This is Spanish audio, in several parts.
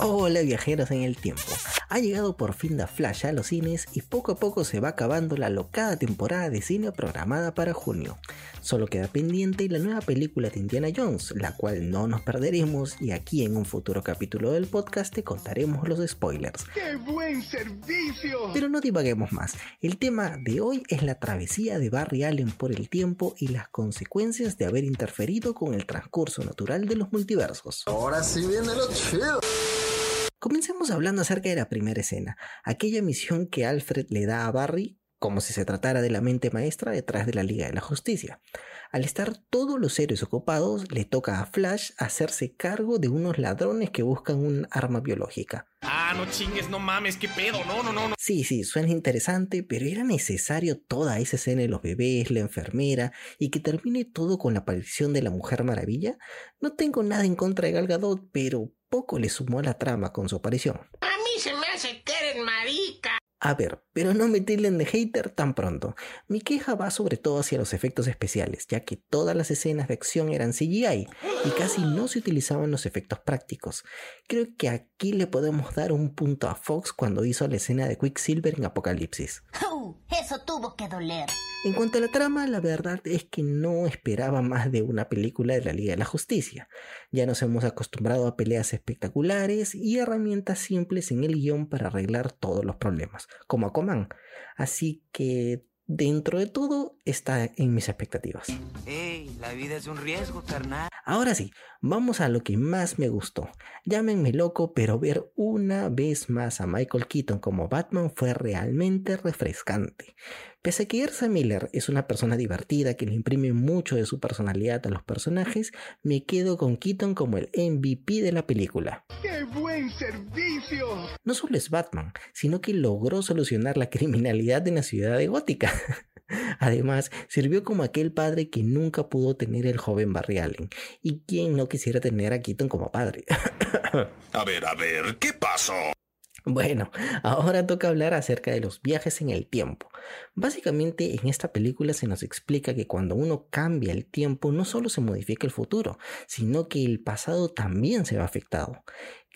Hola viajeros en el tiempo. Ha llegado por fin The Flash a los cines y poco a poco se va acabando la locada temporada de cine programada para junio. Solo queda pendiente la nueva película de Indiana Jones, la cual no nos perderemos y aquí en un futuro capítulo del podcast te contaremos los spoilers. ¡Qué buen servicio! Pero no divaguemos más. El tema de hoy es la travesía de Barry Allen por el tiempo y las consecuencias de haber interferido con el transcurso natural de los multiversos. Ahora sí viene lo chido. Comencemos hablando acerca de la primera escena, aquella misión que Alfred le da a Barry como si se tratara de la mente maestra detrás de la Liga de la Justicia. Al estar todos los héroes ocupados, le toca a Flash hacerse cargo de unos ladrones que buscan un arma biológica. No chingues, no mames, qué pedo, no, no, no, no. Sí, sí, suena interesante, pero era necesario toda esa escena de los bebés, la enfermera y que termine todo con la aparición de la Mujer Maravilla. No tengo nada en contra de Gal Gadot, pero poco le sumó a la trama con su aparición. A mí se me A ver, pero no me tilden de hater tan pronto. Mi queja va sobre todo hacia los efectos especiales, ya que todas las escenas de acción eran CGI y casi no se utilizaban los efectos prácticos. Creo que aquí le podemos dar un punto a Fox cuando hizo la escena de Quicksilver en Apocalipsis. Eso tuvo que doler. En cuanto a la trama, la verdad es que no esperaba más de una película de la Liga de la Justicia. Ya nos hemos acostumbrado a peleas espectaculares y herramientas simples en el guion para arreglar todos los problemas, como Aquaman. Así que dentro de todo está en mis expectativas. Ey, la vida es un riesgo, carnal. Ahora sí, vamos a lo que más me gustó. Llámenme loco, pero ver una vez más a Michael Keaton como Batman fue realmente refrescante. Pese a que Ersa Miller es una persona divertida que le imprime mucho de su personalidad a los personajes, me quedo con Keaton como el MVP de la película. ¡Qué buen servicio! No solo es Batman, sino que logró solucionar la criminalidad en la ciudad de Gótica. Además, sirvió como aquel padre que nunca pudo tener el joven Barry Allen, y quien no quisiera tener a Keaton como padre. A ver, a ver, ¿qué pasó? Bueno, ahora toca hablar acerca de los viajes en el tiempo. Básicamente en esta película se nos explica que cuando uno cambia el tiempo no solo se modifica el futuro, sino que el pasado también se va afectado.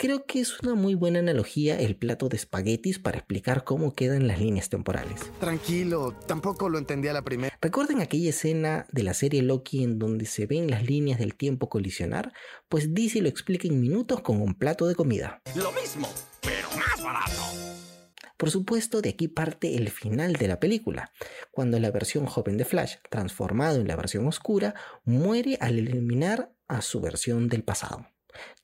Creo que es una muy buena analogía el plato de espaguetis para explicar cómo quedan las líneas temporales. Tranquilo, tampoco lo entendí a la primera. ¿Recuerden aquella escena de la serie Loki en donde se ven las líneas del tiempo colisionar? Pues DC lo explica en minutos con un plato de comida. Lo mismo, pero más barato. Por supuesto, de aquí parte el final de la película, cuando la versión joven de Flash, transformado en la versión oscura, muere al eliminar a su versión del pasado.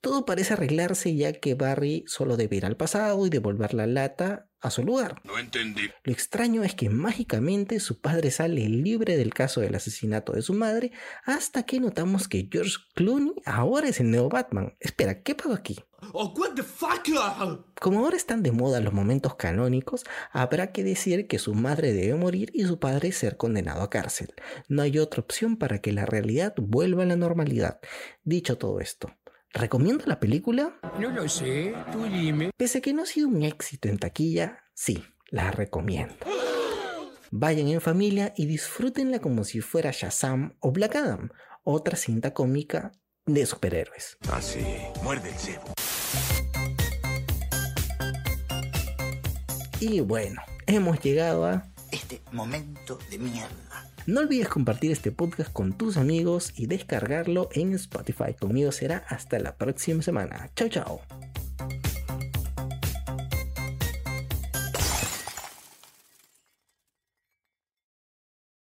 Todo parece arreglarse ya que Barry solo debe ir al pasado y devolver la lata a su lugar. No entendí. Lo extraño es que mágicamente su padre sale libre del caso del asesinato de su madre hasta que notamos que George Clooney ahora es el nuevo Batman. Espera, ¿qué pasó aquí? Oh, what the fuck? Como ahora están de moda los momentos canónicos, habrá que decir que su madre debe morir y su padre ser condenado a cárcel. No hay otra opción para que la realidad vuelva a la normalidad. Dicho todo esto, ¿Recomiendo la película? No lo sé, tú dime. Pese a que no ha sido un éxito en taquilla, sí, la recomiendo. Vayan en familia y disfrútenla como si fuera Shazam o Black Adam, otra cinta cómica de superhéroes. Así, muerde el cebo. Y bueno, hemos llegado a... Este momento de mierda. No olvides compartir este podcast con tus amigos y descargarlo en Spotify. Conmigo será hasta la próxima semana. Chao, chao.